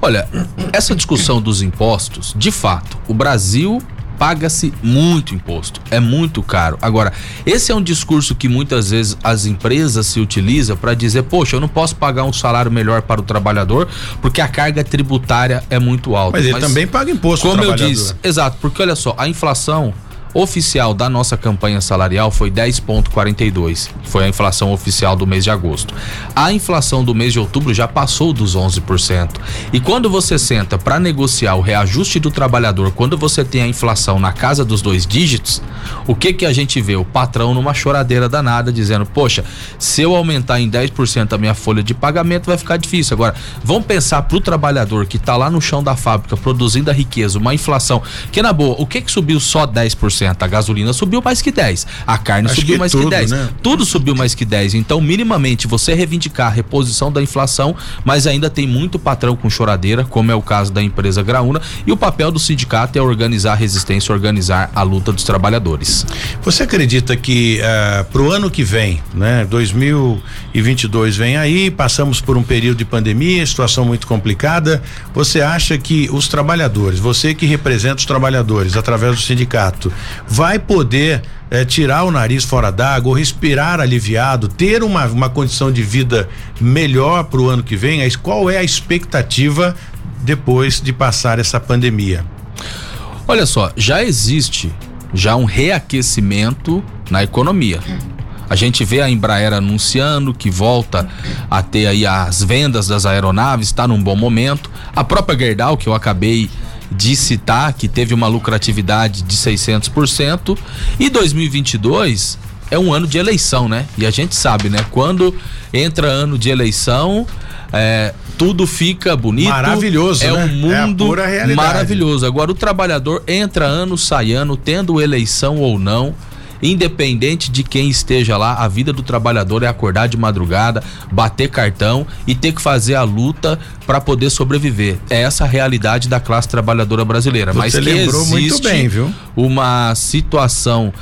Olha, essa discussão dos impostos, de fato, o Brasil paga-se muito imposto, é muito caro. Agora, esse é um discurso que muitas vezes as empresas se utilizam para dizer, poxa, eu não posso pagar um salário melhor para o trabalhador porque a carga tributária é muito alta. Mas ele também paga imposto Como eu disse, exato, porque olha só, a inflação oficial da nossa campanha salarial foi 10,42. Foi a inflação oficial do mês de agosto. A inflação do mês de outubro já passou dos 11%. E quando você senta para negociar o reajuste do trabalhador, quando você tem a inflação na casa dos dois dígitos, o que que a gente vê? O patrão numa choradeira danada dizendo: "Poxa, se eu aumentar em 10% a minha folha de pagamento vai ficar difícil". Agora, vamos pensar pro trabalhador que tá lá no chão da fábrica produzindo a riqueza, uma inflação que na boa, o que que subiu só 10%? A gasolina subiu mais que 10, a carne Acho subiu que mais tudo, que 10. né? Tudo subiu mais que 10. Então, minimamente, você reivindicar a reposição da inflação, mas ainda tem muito patrão com choradeira, como é o caso da empresa Graúna, e o papel do sindicato é organizar a resistência, organizar a luta dos trabalhadores. Você acredita que uh, para o ano que vem, né, 2022 vem aí, passamos por um período de pandemia, situação muito complicada. Você acha que os trabalhadores, você que representa os trabalhadores através do sindicato, vai poder eh, tirar o nariz fora d'água, respirar aliviado, ter uma, uma condição de vida melhor para o ano que vem? Qual é a expectativa depois de passar essa pandemia? Olha só, já existe já um reaquecimento na economia. A gente vê a Embraer anunciando que volta a ter aí as vendas das aeronaves, está num bom momento. A própria Gerdau, que eu acabei de citar, que teve uma lucratividade de 600%. E 2022 é um ano de eleição, né? E a gente sabe, né? Quando entra ano de eleição, é, tudo fica bonito. Maravilhoso, É né? um É mundo realidade. maravilhoso. Agora, o trabalhador entra ano, sai ano, tendo eleição ou não. Independente de quem esteja lá, a vida do trabalhador é acordar de madrugada, bater cartão e ter que fazer a luta para poder sobreviver. É essa a realidade da classe trabalhadora brasileira. Mas Você que lembrou muito existe bem, viu? uma situação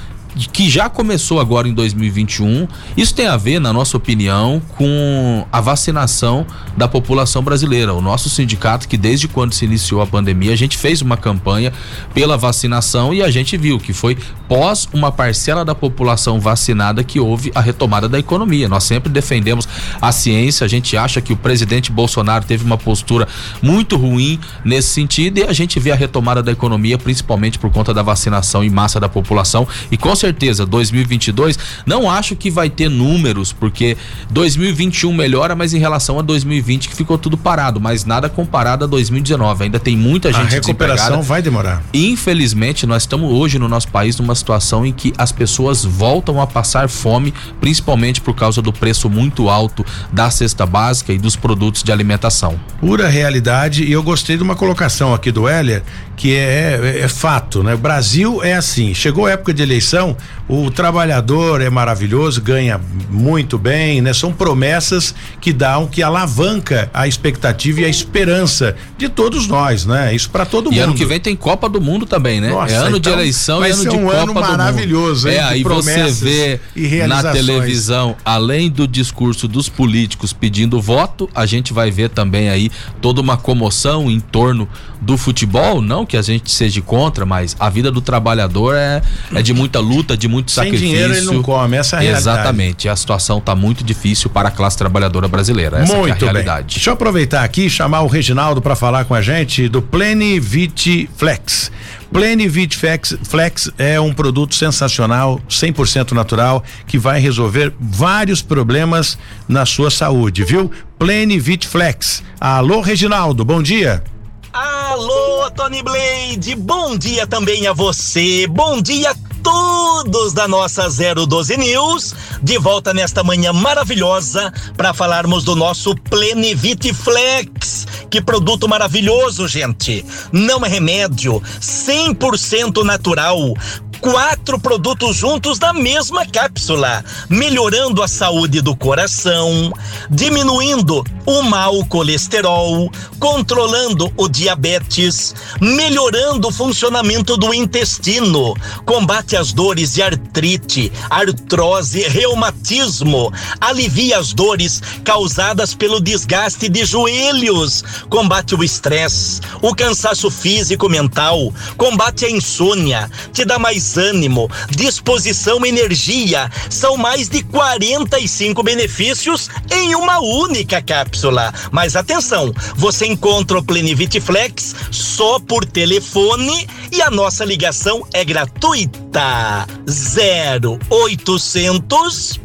que já começou agora em 2021. Isso tem a ver, na nossa opinião, com a vacinação da população brasileira. O nosso sindicato, que desde quando se iniciou a pandemia, a gente fez uma campanha pela vacinação e a gente viu que foi pós uma parcela da população vacinada que houve a retomada da economia. Nós sempre defendemos a ciência, a gente acha que o presidente Bolsonaro teve uma postura muito ruim nesse sentido e a gente vê a retomada da economia principalmente por conta da vacinação em massa da população e com certeza 2022 não acho que vai ter números porque 2021 melhora, mas em relação a 2020 que ficou tudo parado, mas nada comparado a 2019. Ainda tem muita A gente recuperação desempregada. vai demorar. Infelizmente, nós estamos hoje no nosso país numa situação em que as pessoas voltam a passar fome, principalmente por causa do preço muito alto da cesta básica e dos produtos de alimentação. Pura realidade e eu gostei de uma colocação aqui do Heller que é, é, é fato, né? O Brasil é assim, chegou a época de eleição, o trabalhador é maravilhoso, ganha muito bem, né? São promessas que dão, que alavanca a expectativa e a esperança de todos nós, né? Isso para todo E mundo. ano que vem tem Copa do Mundo também, né? Nossa, é ano de então eleição vai e ano de um Copa ano do Mundo. maravilhoso, hein? É, De aí você vê e na televisão, além do discurso dos políticos pedindo voto, a gente vai ver também aí toda uma comoção em torno do futebol, não que a gente seja contra, mas a vida do trabalhador é, é de muita luta, de muito Sem sacrifício. dinheiro ele não come, essa é a realidade. Exatamente, a situação está muito difícil para a classe trabalhadora brasileira. Essa que é a Muito bem. realidade. Deixa eu aproveitar aqui e chamar o Reginaldo para falar com a gente do Plenivit Flex. Plenivit Flex, Flex é um produto sensacional, 100% natural, que vai resolver vários problemas na sua saúde, viu? Plenivit Flex. Alô, Reginaldo, bom dia. Alô, Tony Blade, bom dia também a você, bom dia a todos da nossa 012 News, de volta nesta manhã maravilhosa para falarmos do nosso Plenivit Flex. Que produto maravilhoso, gente! Não é remédio, 100% natural. Quatro produtos juntos na mesma cápsula, melhorando a saúde do coração, diminuindo o mau colesterol, controlando o diabetes, melhorando o funcionamento do intestino, combate as dores de artrite, artrose, reumatismo, alivia as dores causadas pelo desgaste de joelhos, combate o estresse, o cansaço físico mental, combate a insônia, te dá mais mais ânimo, disposição, energia. São mais de 45 benefícios em uma única cápsula. Mas atenção, você encontra o Plenivit Flex só por telefone e a nossa ligação é gratuita. 0800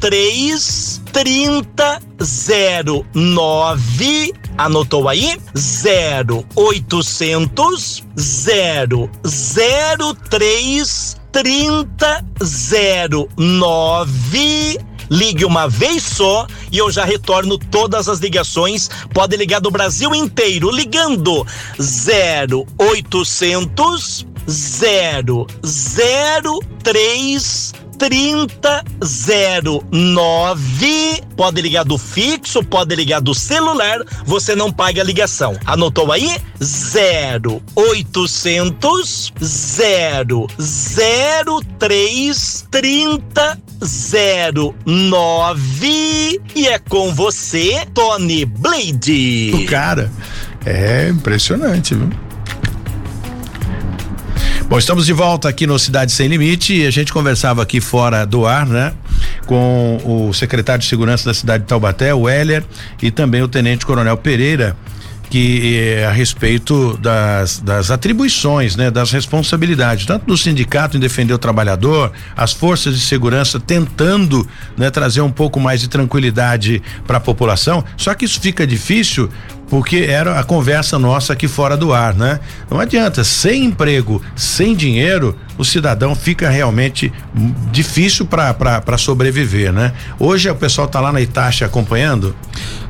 003 3009 Anotou aí? 0800 003 3009 Ligue uma vez só e eu já retorno todas as ligações. Pode ligar do Brasil inteiro ligando 0800 003 3009. Pode ligar do fixo, pode ligar do celular, você não paga a ligação. Anotou aí? 0800 003 3009 e é com você, Tony Blade. O cara é impressionante, viu? Bom, estamos de volta aqui no Cidade Sem Limite e a gente conversava aqui fora do ar, né? Com o secretário de Segurança da cidade de Taubaté, o Heller, e também o Tenente Coronel Pereira, que é a respeito das, das atribuições, né, das responsabilidades, tanto do sindicato em defender o trabalhador, as forças de segurança tentando, né, trazer um pouco mais de tranquilidade para a população. Só que isso fica difícil porque era a conversa nossa aqui fora do ar, né? Não adianta, sem emprego, sem dinheiro, o cidadão fica realmente difícil para sobreviver, né? Hoje o pessoal está lá na Itachi acompanhando?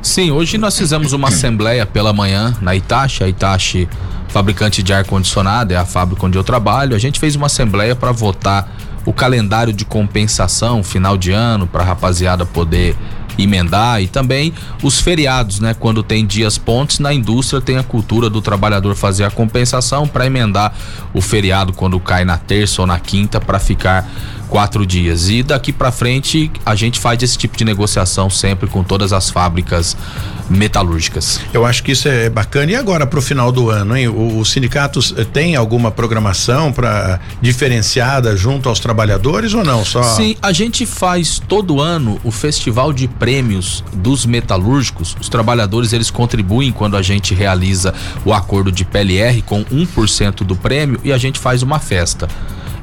Sim, hoje nós fizemos uma assembleia pela manhã na Itachi, a Itachi fabricante de ar condicionado, é a fábrica onde eu trabalho. A gente fez uma assembleia para votar o calendário de compensação final de ano para a rapaziada poder emendar e também os feriados, né? Quando tem dias pontes na indústria tem a cultura do trabalhador fazer a compensação para emendar o feriado quando cai na terça ou na quinta para ficar quatro dias. E daqui para frente a gente faz esse tipo de negociação sempre com todas as fábricas metalúrgicas. Eu acho que isso é bacana. E agora para o final do ano, hein? Os sindicatos eh, têm alguma programação para diferenciada junto aos trabalhadores ou não? Só Sim, a gente faz todo ano o festival de prêmios dos metalúrgicos. Os trabalhadores eles contribuem quando a gente realiza o acordo de PLR com 1% do prêmio e a gente faz uma festa.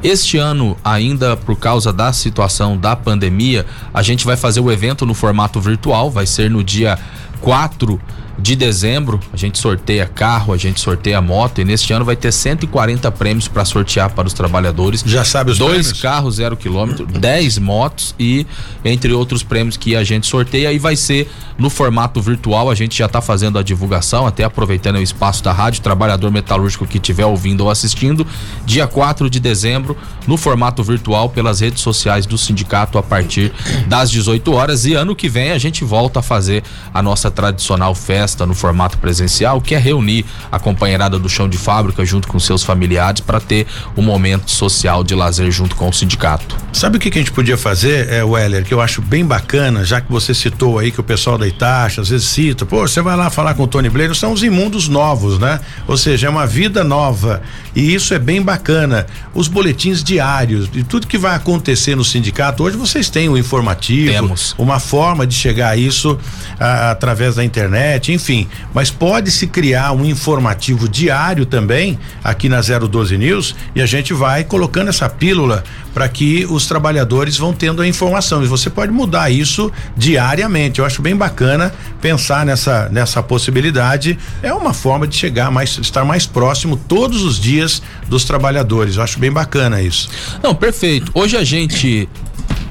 Este ano, ainda por causa da situação da pandemia, a gente vai fazer o evento no formato virtual, vai ser no dia 4 de dezembro, a gente sorteia carro, a gente sorteia moto e neste ano vai ter 140 prêmios para sortear para os trabalhadores. Já sabe os Dois prêmios? carros zero quilômetro, 10 motos e entre outros prêmios que a gente sorteia e vai ser no formato virtual. A gente já está fazendo a divulgação, até aproveitando o espaço da rádio, trabalhador metalúrgico que estiver ouvindo ou assistindo, dia 4 de dezembro, no formato virtual, pelas redes sociais do sindicato a partir das 18 horas. E ano que vem a gente volta a fazer a nossa tradicional festa no formato presencial, que é reunir a companheirada do chão de fábrica junto com seus familiares para ter um momento social de lazer junto com o sindicato. Sabe o que, que a gente podia fazer, é, Weller, que eu acho bem bacana, já que você citou aí que o pessoal da Itacha às vezes cita, pô, você vai lá falar com o Tony Blair, são os imundos novos, né? Ou seja, é uma vida nova. E isso é bem bacana. Os boletins diários de tudo que vai acontecer no sindicato. Hoje vocês têm o informativo, Temos. uma forma de chegar a isso a, através da internet, enfim. Mas pode se criar um informativo diário também aqui na 012 News e a gente vai colocando essa pílula para que os trabalhadores vão tendo a informação. E você pode mudar isso diariamente. Eu acho bem bacana pensar nessa nessa possibilidade. É uma forma de chegar mais, estar mais próximo todos os dias dos trabalhadores. Eu acho bem bacana isso. Não, perfeito. Hoje a gente,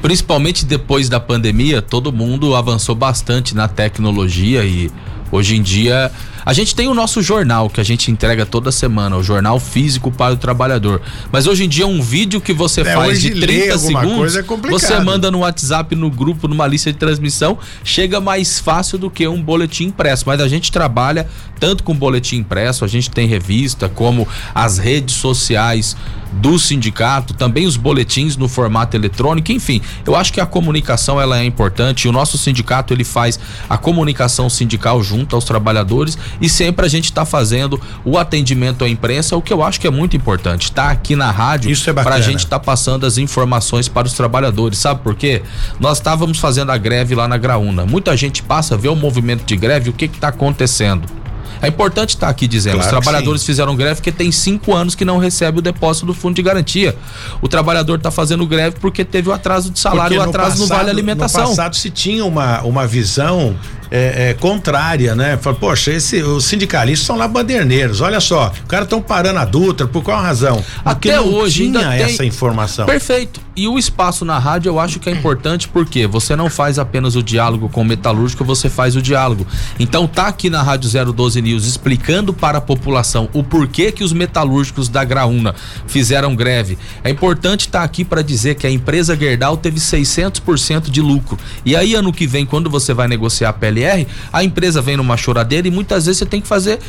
principalmente depois da pandemia, todo mundo avançou bastante na tecnologia e hoje em dia a gente tem o nosso jornal que a gente entrega toda semana, o jornal físico para o trabalhador. Mas hoje em dia um vídeo que você É, faz de ler 30 alguma segundos, é complicado. você manda no WhatsApp, no grupo, numa lista de transmissão, chega mais fácil do que um boletim impresso. Mas a gente trabalha tanto com boletim impresso, a gente tem revista, como as redes sociais do sindicato, também os boletins no formato eletrônico, enfim, eu acho que a comunicação ela é importante. O nosso sindicato ele faz a comunicação sindical junto aos trabalhadores e sempre a gente está fazendo o atendimento à imprensa, o que eu acho que é muito importante. Tá aqui na rádio Isso é para a gente estar tá passando as informações para os trabalhadores. Sabe por quê? Nós estávamos fazendo a greve lá na Graúna. Muita gente passa, vê o movimento de greve, o que está acontecendo. É importante estar aqui dizendo, claro os trabalhadores fizeram greve porque tem cinco anos que não recebe o depósito do fundo de garantia. O trabalhador está fazendo greve porque teve o atraso de salário, o atraso no, passado, no vale alimentação. No passado se tinha uma, uma visão é, é, contrária, né? Fala, poxa, esse, os sindicalistas são lá banderneiros. Olha só, os caras estão parando a Dutra, por qual razão? Porque Até hoje tinha ainda essa informação. Perfeito. E o espaço na rádio eu acho que é importante porque você não faz apenas o diálogo com o metalúrgico, você faz o diálogo. Então tá aqui na Rádio 012 News explicando para a população o porquê que os metalúrgicos da Graúna fizeram greve. É importante estar tá aqui para dizer que a empresa Gerdau teve 600% de lucro. E aí ano que vem, quando você vai negociar a PLR, a empresa vem numa choradeira e muitas vezes você tem que fazer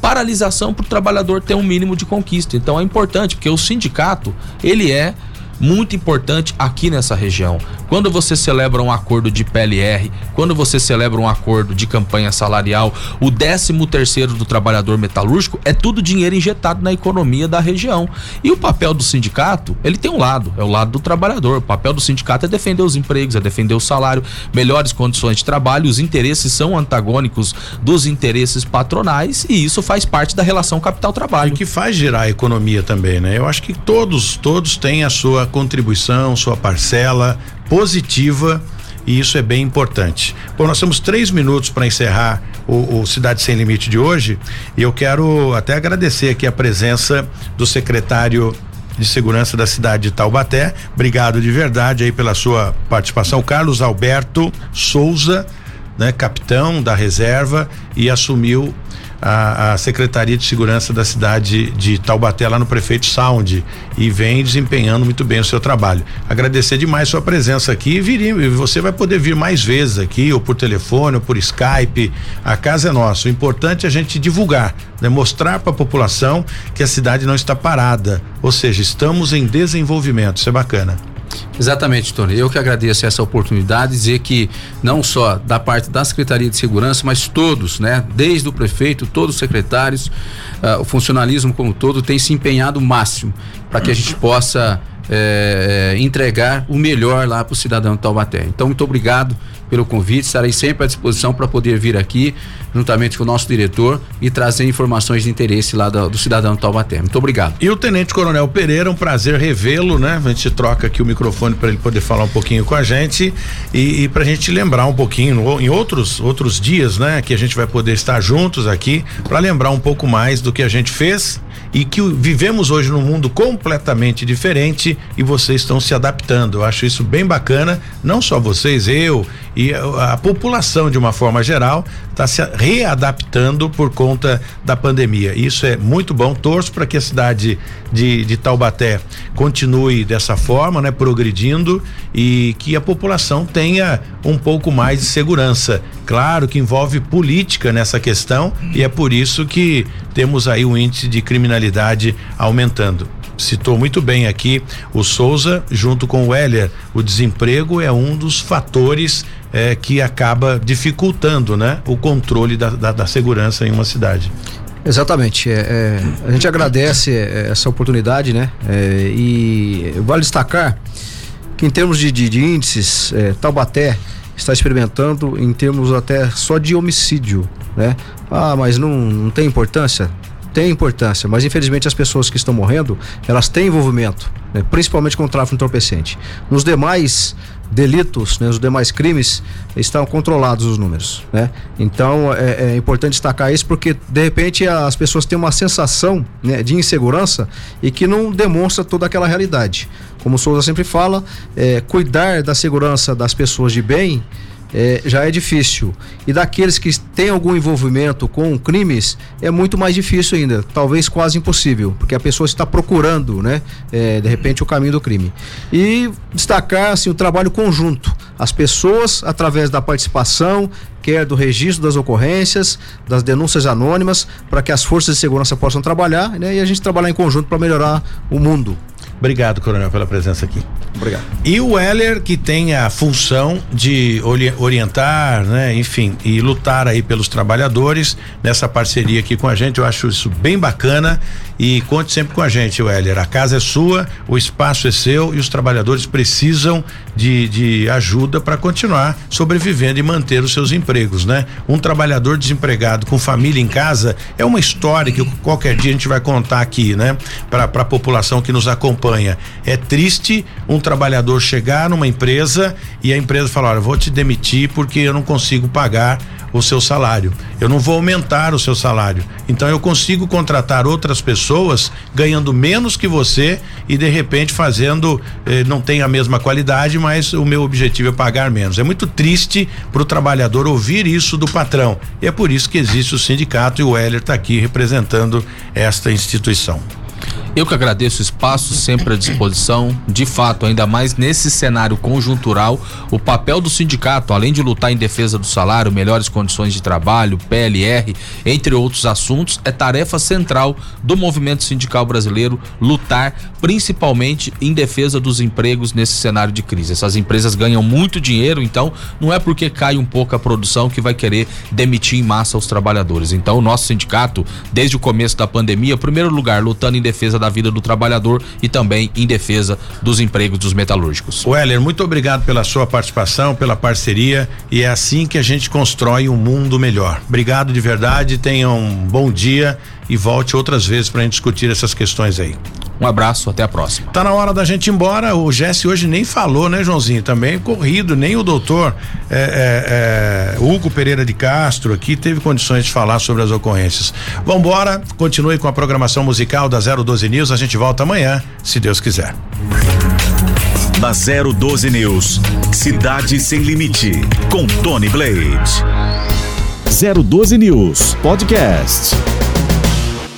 paralisação para o trabalhador ter um mínimo de conquista. Então é importante, porque o sindicato, ele é muito importante aqui nessa região. Quando você celebra um acordo de PLR, quando você celebra um acordo de campanha salarial, o 13 terceiro do trabalhador metalúrgico é tudo dinheiro injetado na economia da região. E o papel do sindicato, ele tem um lado, é o lado do trabalhador. O papel do sindicato é defender os empregos, é defender o salário, melhores condições de trabalho, os interesses são antagônicos dos interesses patronais e isso faz parte da relação capital-trabalho. O que faz girar a economia também, né? Eu acho que todos, todos têm a sua contribuição, sua parcela positiva e isso é bem importante. Bom, nós temos três minutos para encerrar o, o, Cidade Sem Limite de hoje e eu quero até agradecer aqui a presença do secretário de Segurança da cidade de Taubaté. Obrigado de verdade aí pela sua participação, Carlos Alberto Souza, né, capitão da reserva e assumiu a, a, Secretaria de Segurança da cidade de Taubaté, lá no Prefeito Sound, e vem desempenhando muito bem o seu trabalho. Agradecer demais sua presença aqui e você vai poder vir mais vezes aqui, ou por telefone, ou por Skype. A casa é nossa. O importante é a gente divulgar, né? mostrar para a população que a cidade não está parada, ou seja, estamos em desenvolvimento. Isso é bacana. Exatamente, Tony. Eu que agradeço essa oportunidade, dizer que não só da parte da Secretaria de Segurança, mas todos, né? Desde o prefeito, todos os secretários, uh, o funcionalismo como todo tem se empenhado o máximo para que a gente possa é, entregar o melhor lá para o cidadão de Taubaté. Então, muito obrigado pelo convite, estarei sempre à disposição para poder vir aqui, juntamente com o nosso diretor, e trazer informações de interesse lá do, do cidadão Taubaté. Muito obrigado. E o Tenente Coronel Pereira, um prazer revê-lo, né? A gente troca aqui o microfone para ele poder falar um pouquinho com a gente e, e para a gente lembrar um pouquinho, em outros, outros dias, né? Que a gente vai poder estar juntos aqui para lembrar um pouco mais do que a gente fez e que vivemos hoje num mundo completamente diferente e vocês estão se adaptando. Eu acho isso bem bacana, não só vocês, eu e a, população de uma forma geral está se readaptando por conta da pandemia. Isso é muito bom. Torço para que a cidade de, de Taubaté continue dessa forma, né, progredindo e que a população tenha um pouco mais de segurança. Claro que envolve política nessa questão e é por isso que temos aí um índice de criminalidade aumentando citou muito bem aqui o Souza junto com o Heller. O desemprego é um dos fatores é, que acaba dificultando né, o controle da, da, da segurança em uma cidade. Exatamente. É, é, a gente agradece é, essa oportunidade, né? É, e vale destacar que em termos de, de, de índices, é, Taubaté está experimentando em termos até só de homicídio, né? Ah, mas não, não tem importância? Tem importância, mas infelizmente as pessoas que estão morrendo, elas têm envolvimento, né? principalmente com o tráfico entorpecente. Nos demais delitos, né, os demais crimes, estão controlados os números, né? Então é, é, importante destacar isso porque de repente as pessoas têm uma sensação né, de insegurança e que não demonstra toda aquela realidade. Como o Souza sempre fala, é, cuidar da segurança das pessoas de bem é, já é difícil. E daqueles que têm algum envolvimento com crimes, é muito mais difícil ainda, talvez quase impossível, porque a pessoa está procurando, né, é, de repente, o caminho do crime. E destacar assim, o trabalho conjunto. As pessoas, através da participação, quer do registro das ocorrências, das denúncias anônimas, para que as forças de segurança possam trabalhar né, e a gente trabalhar em conjunto para melhorar o mundo. Obrigado, Coronel, pela presença aqui. Obrigado. E o Heller, que tem a função de orientar, né, enfim, e lutar aí pelos trabalhadores nessa parceria aqui com a gente. Eu acho isso bem bacana e conte sempre com a gente, Heller. A casa é sua, o espaço é seu e os trabalhadores precisam de, de ajuda para continuar sobrevivendo e manter os seus empregos, né? Um trabalhador desempregado com família em casa é uma história que qualquer dia a gente vai contar aqui, né? Para a população que nos acompanha. É triste um trabalhador chegar numa empresa e a empresa falar: olha, vou te demitir porque eu não consigo pagar o seu salário. Eu não vou aumentar o seu salário. Então eu consigo contratar outras pessoas ganhando menos que você e de repente fazendo eh, não tem a mesma qualidade, mas o meu objetivo é pagar menos. É muito triste para o trabalhador ouvir isso do patrão. E é por isso que existe o sindicato e o Heller está aqui representando esta instituição. Eu que agradeço o espaço sempre à disposição. De fato, ainda mais nesse cenário conjuntural, o papel do sindicato, além de lutar em defesa do salário, melhores condições de trabalho, PLR, entre outros assuntos, é tarefa central do movimento sindical brasileiro lutar principalmente em defesa dos empregos nesse cenário de crise. Essas empresas ganham muito dinheiro, então não é porque cai um pouco a produção que vai querer demitir em massa os trabalhadores. Então, o nosso sindicato, desde o começo da pandemia, em primeiro lugar, lutando em defesa da da vida do trabalhador e também em defesa dos empregos dos metalúrgicos. Weller, muito obrigado pela sua participação, pela parceria e é assim que a gente constrói um mundo melhor. Obrigado de verdade, tenha um bom dia e volte outras vezes para a gente discutir essas questões aí. Um abraço, até a próxima. Tá na hora da gente ir embora. O Jesse hoje nem falou, né, Joãozinho? Também corrido, nem o doutor é, é, é, Hugo Pereira de Castro aqui teve condições de falar sobre as ocorrências. Vambora, continue com a programação musical da 012 News. A gente volta amanhã, se Deus quiser. Da 012 News, Cidade Sem Limite, com Tony Blade. 012 News Podcast.